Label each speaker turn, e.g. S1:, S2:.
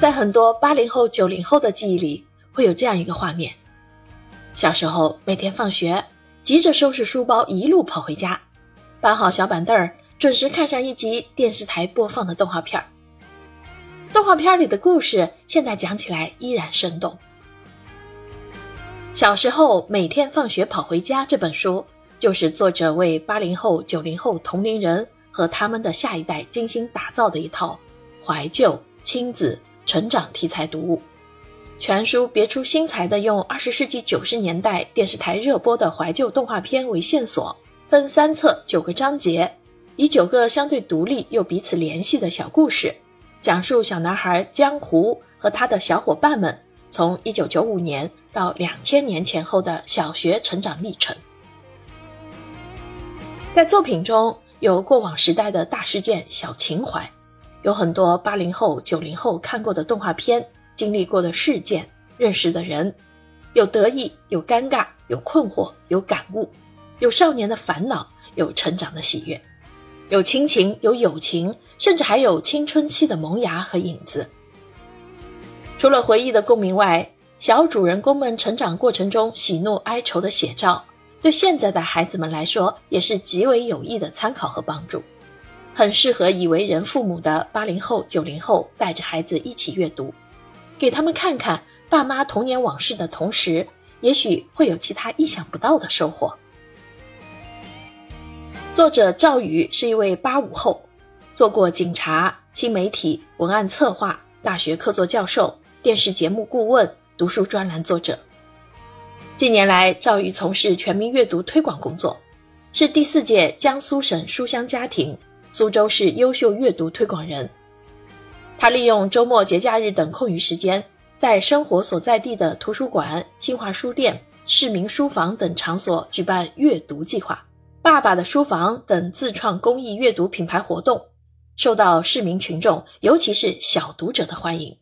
S1: 在很多八零后、九零后的记忆里，会有这样一个画面：小时候每天放学，急着收拾书包，一路跑回家，搬好小板凳儿，准时看上一集电视台播放的动画片儿。动画片里的故事，现在讲起来依然生动。小时候每天放学跑回家这本书，就是作者为八零后、九零后同龄人和他们的下一代精心打造的一套怀旧亲子。成长题材读物，全书别出心裁地用二十世纪九十年代电视台热播的怀旧动画片为线索，分三册九个章节，以九个相对独立又彼此联系的小故事，讲述小男孩江湖和他的小伙伴们从一九九五年到两千年前后的小学成长历程。在作品中有过往时代的大事件、小情怀。有很多八零后、九零后看过的动画片，经历过的事件，认识的人，有得意，有尴尬，有困惑，有感悟，有少年的烦恼，有成长的喜悦，有亲情，有友情，甚至还有青春期的萌芽和影子。除了回忆的共鸣外，小主人公们成长过程中喜怒哀愁的写照，对现在的孩子们来说也是极为有益的参考和帮助。很适合已为人父母的八零后、九零后带着孩子一起阅读，给他们看看爸妈童年往事的同时，也许会有其他意想不到的收获。作者赵宇是一位八五后，做过警察、新媒体、文案策划、大学客座教授、电视节目顾问、读书专栏作者。近年来，赵宇从事全民阅读推广工作，是第四届江苏省书香家庭。苏州市优秀阅读推广人，他利用周末、节假日等空余时间，在生活所在地的图书馆、新华书店、市民书房等场所举办阅读计划、爸爸的书房等自创公益阅读品牌活动，受到市民群众，尤其是小读者的欢迎。